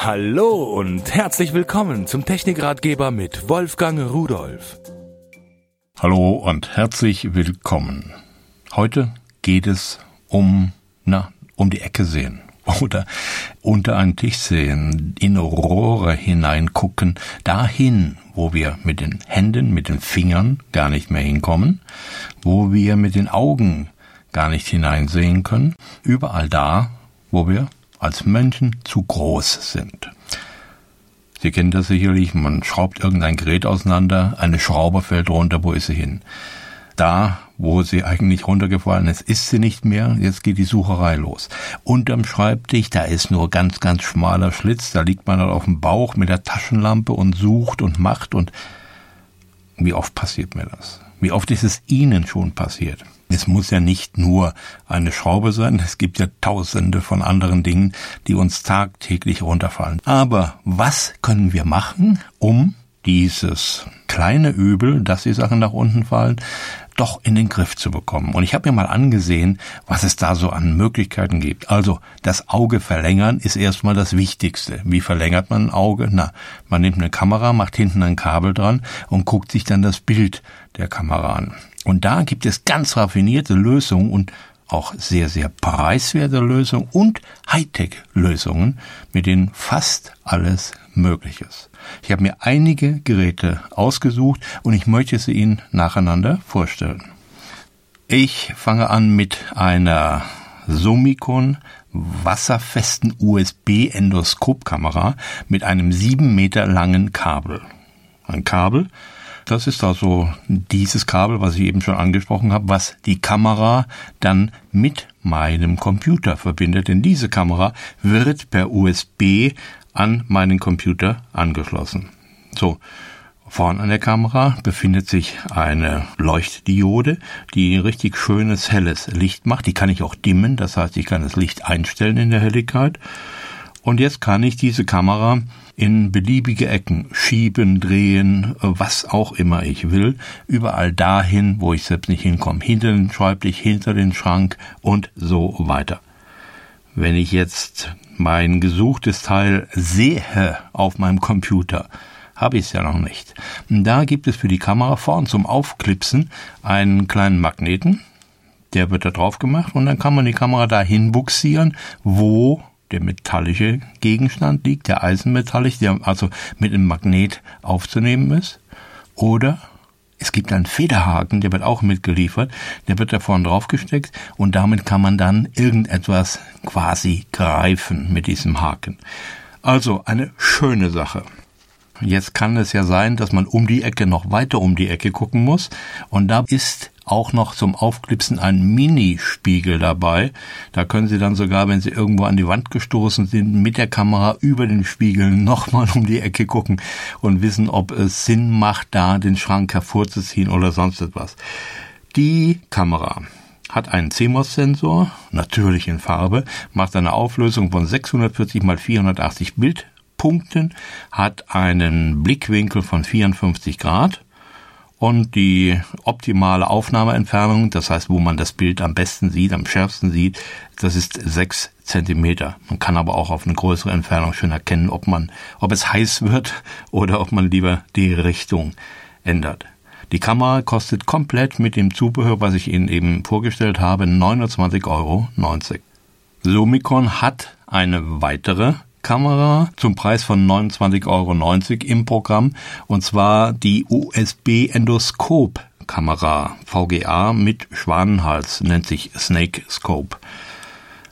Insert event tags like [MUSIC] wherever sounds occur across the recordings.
Hallo und herzlich willkommen zum Technikratgeber mit Wolfgang Rudolf. Hallo und herzlich willkommen. Heute geht es um, na, um die Ecke sehen [LAUGHS] oder unter einen Tisch sehen, in Rohre hineingucken, dahin, wo wir mit den Händen, mit den Fingern gar nicht mehr hinkommen, wo wir mit den Augen gar nicht hineinsehen können, überall da, wo wir als Menschen zu groß sind. Sie kennen das sicherlich, man schraubt irgendein Gerät auseinander, eine Schraube fällt runter, wo ist sie hin? Da, wo sie eigentlich runtergefallen ist, ist sie nicht mehr, jetzt geht die Sucherei los. Unterm Schreibtisch, da ist nur ganz, ganz schmaler Schlitz, da liegt man dann auf dem Bauch mit der Taschenlampe und sucht und macht und wie oft passiert mir das? Wie oft ist es Ihnen schon passiert? Es muss ja nicht nur eine Schraube sein, es gibt ja tausende von anderen Dingen, die uns tagtäglich runterfallen. Aber was können wir machen, um dieses kleine Übel, dass die Sachen nach unten fallen, doch in den Griff zu bekommen. Und ich habe mir mal angesehen, was es da so an Möglichkeiten gibt. Also das Auge verlängern ist erstmal das Wichtigste. Wie verlängert man ein Auge? Na, man nimmt eine Kamera, macht hinten ein Kabel dran und guckt sich dann das Bild der Kamera an. Und da gibt es ganz raffinierte Lösungen und auch sehr, sehr preiswerte Lösungen und Hightech-Lösungen, mit denen fast alles möglich ist. Ich habe mir einige Geräte ausgesucht und ich möchte sie Ihnen nacheinander vorstellen. Ich fange an mit einer Summicon wasserfesten USB-Endoskopkamera mit einem sieben Meter langen Kabel. Ein Kabel, das ist also dieses Kabel, was ich eben schon angesprochen habe, was die Kamera dann mit meinem Computer verbindet. Denn diese Kamera wird per USB an meinen Computer angeschlossen. So, Vorn an der Kamera befindet sich eine Leuchtdiode, die richtig schönes helles Licht macht. Die kann ich auch dimmen, das heißt, ich kann das Licht einstellen in der Helligkeit. Und jetzt kann ich diese Kamera in beliebige Ecken schieben, drehen, was auch immer ich will, überall dahin, wo ich selbst nicht hinkomme, hinter den Schreibtisch, hinter den Schrank und so weiter. Wenn ich jetzt mein gesuchtes Teil sehe auf meinem Computer, habe ich es ja noch nicht. Da gibt es für die Kamera vorn zum Aufklipsen einen kleinen Magneten, der wird da drauf gemacht und dann kann man die Kamera dahin buxieren, wo der metallische Gegenstand liegt, der eisenmetallisch, der also mit einem Magnet aufzunehmen ist. Oder es gibt einen Federhaken, der wird auch mitgeliefert, der wird da vorne draufgesteckt und damit kann man dann irgendetwas quasi greifen mit diesem Haken. Also eine schöne Sache. Jetzt kann es ja sein, dass man um die Ecke noch weiter um die Ecke gucken muss und da ist auch noch zum Aufklipsen ein Mini-Spiegel dabei. Da können Sie dann sogar, wenn Sie irgendwo an die Wand gestoßen sind, mit der Kamera über den Spiegel [LAUGHS] nochmal um die Ecke gucken und wissen, ob es Sinn macht, da den Schrank hervorzuziehen oder sonst etwas. Die Kamera hat einen CMOS-Sensor, natürlich in Farbe, macht eine Auflösung von 640 mal 480 Bildpunkten, hat einen Blickwinkel von 54 Grad, und die optimale Aufnahmeentfernung, das heißt, wo man das Bild am besten sieht, am schärfsten sieht, das ist sechs Zentimeter. Man kann aber auch auf eine größere Entfernung schon erkennen, ob man, ob es heiß wird oder ob man lieber die Richtung ändert. Die Kamera kostet komplett mit dem Zubehör, was ich Ihnen eben vorgestellt habe, 29,90 Euro. Lumicon hat eine weitere Kamera zum Preis von 29,90 Euro im Programm und zwar die USB Endoskop Kamera VGA mit Schwanenhals nennt sich Snake Scope.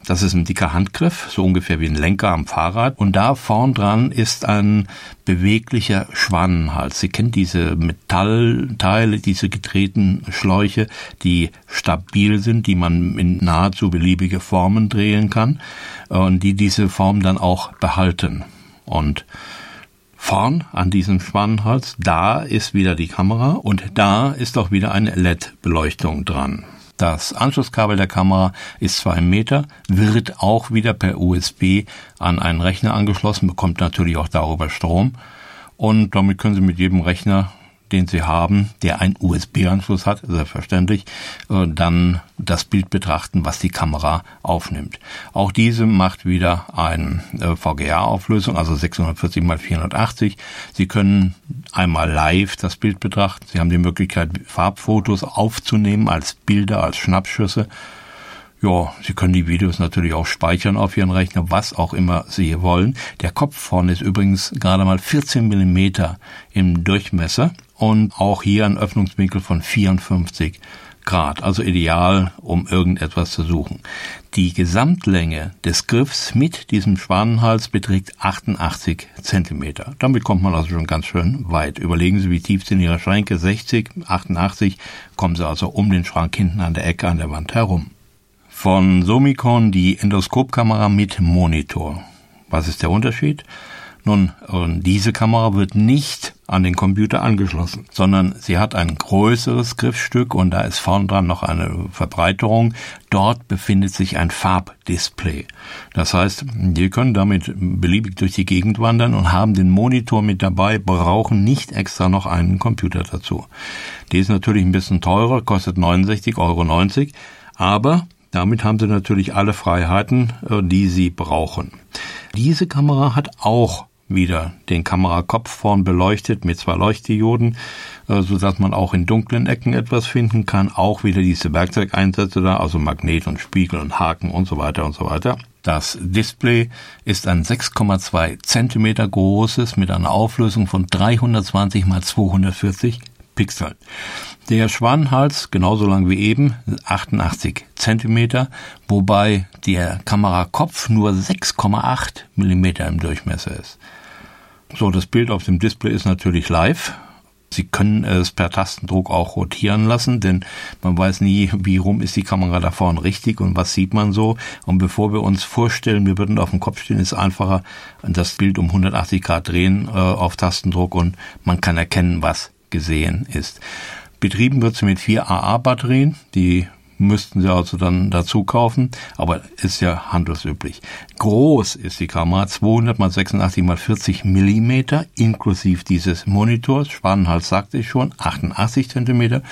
Das ist ein dicker Handgriff, so ungefähr wie ein Lenker am Fahrrad. Und da vorn dran ist ein beweglicher Schwanenhals. Sie kennen diese Metallteile, diese gedrehten Schläuche, die stabil sind, die man in nahezu beliebige Formen drehen kann und die diese Form dann auch behalten. Und vorn an diesem Schwanenhals, da ist wieder die Kamera und da ist auch wieder eine LED-Beleuchtung dran. Das Anschlusskabel der Kamera ist zwei Meter, wird auch wieder per USB an einen Rechner angeschlossen, bekommt natürlich auch darüber Strom und damit können Sie mit jedem Rechner den Sie haben, der einen USB-Anschluss hat, selbstverständlich, äh, dann das Bild betrachten, was die Kamera aufnimmt. Auch diese macht wieder eine äh, VGA-Auflösung, also 640 x 480. Sie können einmal live das Bild betrachten. Sie haben die Möglichkeit, Farbfotos aufzunehmen als Bilder, als Schnappschüsse. Ja, Sie können die Videos natürlich auch speichern auf Ihren Rechner, was auch immer Sie wollen. Der Kopf vorne ist übrigens gerade mal 14 Millimeter im Durchmesser und auch hier ein Öffnungswinkel von 54 Grad, also ideal, um irgendetwas zu suchen. Die Gesamtlänge des Griffs mit diesem Schwanenhals beträgt 88 Zentimeter. Damit kommt man also schon ganz schön weit. Überlegen Sie, wie tief sind Ihre Schränke? 60, 88, kommen Sie also um den Schrank hinten an der Ecke an der Wand herum. Von Somicon die Endoskopkamera mit Monitor. Was ist der Unterschied? Nun, diese Kamera wird nicht an den Computer angeschlossen, sondern sie hat ein größeres Griffstück und da ist vorn dran noch eine Verbreiterung. Dort befindet sich ein Farbdisplay. Das heißt, wir können damit beliebig durch die Gegend wandern und haben den Monitor mit dabei, brauchen nicht extra noch einen Computer dazu. Die ist natürlich ein bisschen teurer, kostet 69,90 Euro, aber damit haben Sie natürlich alle Freiheiten, äh, die Sie brauchen. Diese Kamera hat auch wieder den Kamerakopf vorn beleuchtet mit zwei Leuchtdioden, äh, so dass man auch in dunklen Ecken etwas finden kann. Auch wieder diese Werkzeugeinsätze da, also Magnet und Spiegel und Haken und so weiter und so weiter. Das Display ist ein 6,2 Zentimeter großes mit einer Auflösung von 320 mal 240 Pixeln. Der Schwanenhals, genauso lang wie eben, 88 Zentimeter, wobei der Kamerakopf nur 6,8 Millimeter im Durchmesser ist. So, das Bild auf dem Display ist natürlich live. Sie können es per Tastendruck auch rotieren lassen, denn man weiß nie, wie rum ist die Kamera da vorne richtig und was sieht man so. Und bevor wir uns vorstellen, wir würden auf dem Kopf stehen, ist einfacher das Bild um 180 Grad drehen äh, auf Tastendruck und man kann erkennen, was gesehen ist. Betrieben wird sie mit vier AA-Batterien, die müssten Sie also dann dazu kaufen, aber ist ja handelsüblich. Groß ist die Kamera, 200 x 86 x 40 Millimeter, inklusive dieses Monitors, Spannenhals sagte ich schon, 88 Zentimeter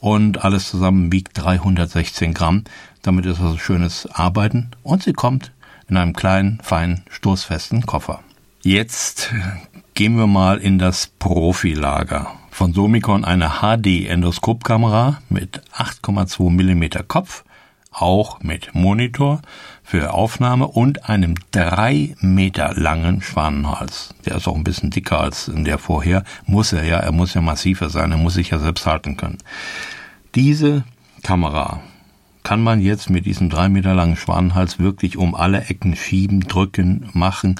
und alles zusammen wiegt 316 Gramm. Damit ist also schönes Arbeiten und sie kommt in einem kleinen, feinen, stoßfesten Koffer. Jetzt gehen wir mal in das Profilager von Somicon eine HD-Endoskopkamera mit 8,2 mm Kopf, auch mit Monitor für Aufnahme und einem drei Meter langen Schwanenhals. Der ist auch ein bisschen dicker als der vorher. Muss er ja, er muss ja massiver sein, er muss sich ja selbst halten können. Diese Kamera kann man jetzt mit diesem drei Meter langen Schwanenhals wirklich um alle Ecken schieben, drücken, machen.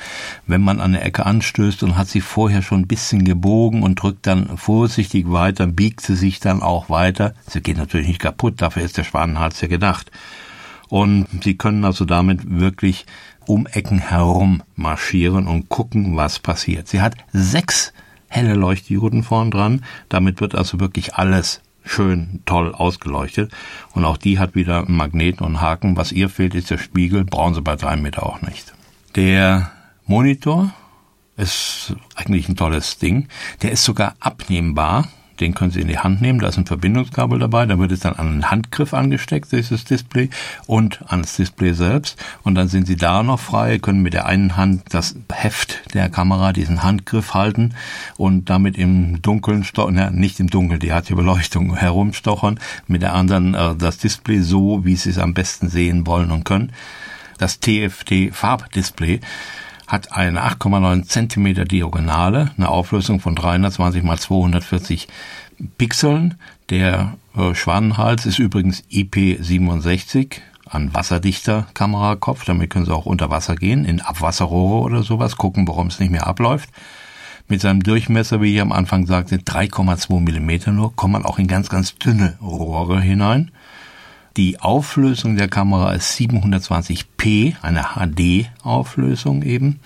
Wenn man an der Ecke anstößt und hat sie vorher schon ein bisschen gebogen und drückt dann vorsichtig weiter, biegt sie sich dann auch weiter. Sie geht natürlich nicht kaputt, dafür ist der Schwanenhals ja gedacht. Und Sie können also damit wirklich um Ecken herum marschieren und gucken, was passiert. Sie hat sechs helle Leuchtdioden vorn dran. Damit wird also wirklich alles schön toll ausgeleuchtet. Und auch die hat wieder einen Magneten und einen Haken. Was ihr fehlt, ist der Spiegel. Brauchen sie bei drei Meter auch nicht. Der Monitor ist eigentlich ein tolles Ding. Der ist sogar abnehmbar den können Sie in die Hand nehmen, da ist ein Verbindungskabel dabei, da wird es dann an einen Handgriff angesteckt, dieses Display, und ans Display selbst. Und dann sind Sie da noch frei, können mit der einen Hand das Heft der Kamera, diesen Handgriff halten und damit im Dunkeln, ja, nicht im Dunkeln, die hat die Beleuchtung, [LAUGHS] herumstochern, mit der anderen äh, das Display so, wie Sie es am besten sehen wollen und können. Das TFT Farbdisplay hat eine 8,9 Zentimeter Diagonale, eine Auflösung von 320 mal 240 Pixeln. Der äh, Schwanenhals ist übrigens IP67, ein wasserdichter Kamerakopf. Damit können Sie auch unter Wasser gehen, in Abwasserrohre oder sowas, gucken, warum es nicht mehr abläuft. Mit seinem Durchmesser, wie ich am Anfang sagte, 3,2 Millimeter nur, kommt man auch in ganz, ganz dünne Rohre hinein. Die Auflösung der Kamera ist 720p, eine HD-Auflösung eben.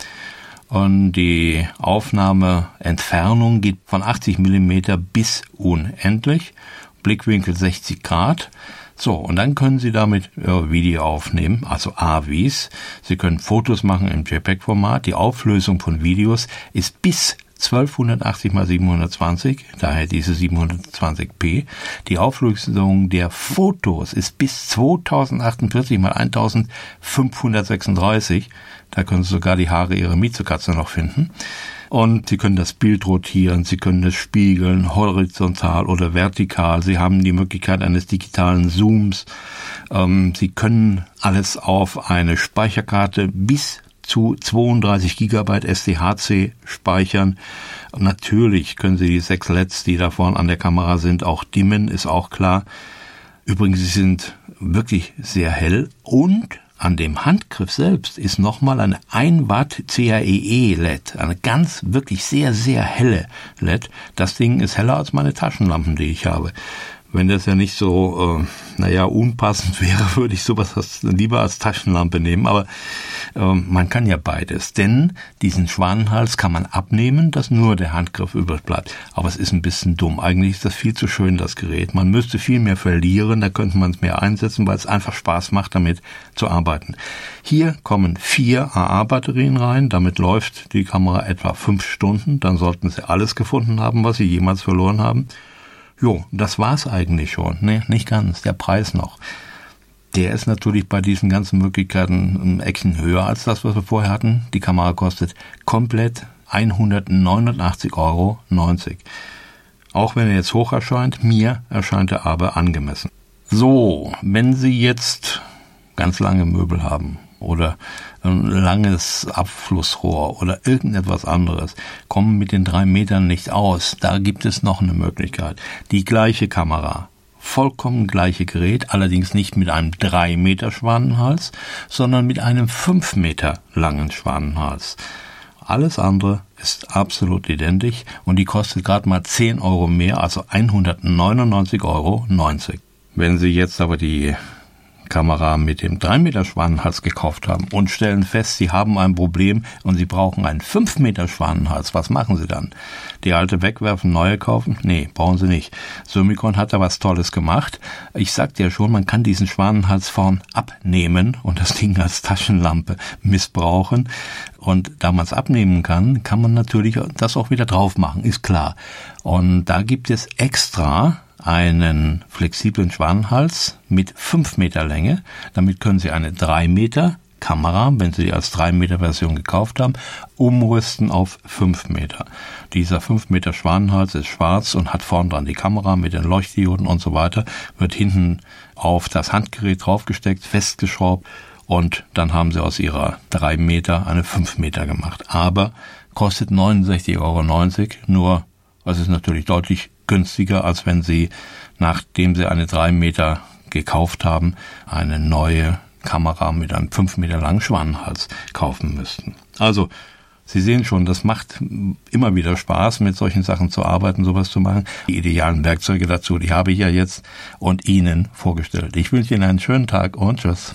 Und die Aufnahmeentfernung geht von 80 Millimeter bis unendlich. Blickwinkel 60 Grad. So, und dann können Sie damit äh, Video aufnehmen, also AVs. Sie können Fotos machen im JPEG-Format. Die Auflösung von Videos ist bis 1280 x 720, daher diese 720p. Die Auflösung der Fotos ist bis 2048 x 1536. Da können Sie sogar die Haare Ihrer Miezekatze noch finden. Und Sie können das Bild rotieren, Sie können es spiegeln, horizontal oder vertikal. Sie haben die Möglichkeit eines digitalen Zooms. Ähm, Sie können alles auf eine Speicherkarte bis zu 32 Gigabyte SDHC speichern. Natürlich können Sie die sechs LEDs, die da vorne an der Kamera sind, auch dimmen, ist auch klar. Übrigens, sie sind wirklich sehr hell und an dem Handgriff selbst ist nochmal eine 1 Watt CAEE LED, eine ganz wirklich sehr, sehr helle LED. Das Ding ist heller als meine Taschenlampen, die ich habe. Wenn das ja nicht so, äh, naja, unpassend [LAUGHS] wäre, würde ich sowas als, lieber als Taschenlampe nehmen. Aber äh, man kann ja beides. Denn diesen Schwanenhals kann man abnehmen, dass nur der Handgriff übrig bleibt. Aber es ist ein bisschen dumm. Eigentlich ist das viel zu schön, das Gerät. Man müsste viel mehr verlieren, da könnte man es mehr einsetzen, weil es einfach Spaß macht, damit zu arbeiten. Hier kommen vier AA-Batterien rein. Damit läuft die Kamera etwa fünf Stunden. Dann sollten Sie alles gefunden haben, was Sie jemals verloren haben. Jo, das war's eigentlich schon. Nee, nicht ganz. Der Preis noch. Der ist natürlich bei diesen ganzen Möglichkeiten ein Ecken höher als das, was wir vorher hatten. Die Kamera kostet komplett 189,90 Euro. Auch wenn er jetzt hoch erscheint, mir erscheint er aber angemessen. So, wenn Sie jetzt ganz lange Möbel haben oder ein langes Abflussrohr oder irgendetwas anderes, kommen mit den drei Metern nicht aus. Da gibt es noch eine Möglichkeit. Die gleiche Kamera, vollkommen gleiche Gerät, allerdings nicht mit einem drei Meter Schwanenhals, sondern mit einem fünf Meter langen Schwanenhals. Alles andere ist absolut identisch und die kostet gerade mal 10 Euro mehr, also 199,90 Euro. Wenn Sie jetzt aber die Kamera mit dem 3 Meter Schwanenhals gekauft haben und stellen fest, sie haben ein Problem und sie brauchen einen 5 Meter Schwanenhals, was machen sie dann? Die alte wegwerfen, neue kaufen? Nee, brauchen sie nicht. Summicon hat da was Tolles gemacht. Ich sagte ja schon, man kann diesen Schwanenhals vorn abnehmen und das Ding als Taschenlampe missbrauchen. Und da man es abnehmen kann, kann man natürlich das auch wieder drauf machen, ist klar. Und da gibt es extra einen flexiblen Schwanenhals mit 5 Meter Länge. Damit können Sie eine 3 Meter Kamera, wenn Sie die als 3 Meter Version gekauft haben, umrüsten auf 5 Meter. Dieser 5 Meter Schwanenhals ist schwarz und hat vorn dran die Kamera mit den Leuchtdioden und so weiter, wird hinten auf das Handgerät draufgesteckt, festgeschraubt und dann haben Sie aus Ihrer 3 Meter eine 5 Meter gemacht. Aber kostet 69,90 Euro, nur es ist natürlich deutlich günstiger, als wenn Sie, nachdem Sie eine drei Meter gekauft haben, eine neue Kamera mit einem fünf Meter langen Schwanenhals kaufen müssten. Also, Sie sehen schon, das macht immer wieder Spaß, mit solchen Sachen zu arbeiten, sowas zu machen. Die idealen Werkzeuge dazu, die habe ich ja jetzt und Ihnen vorgestellt. Ich wünsche Ihnen einen schönen Tag und tschüss.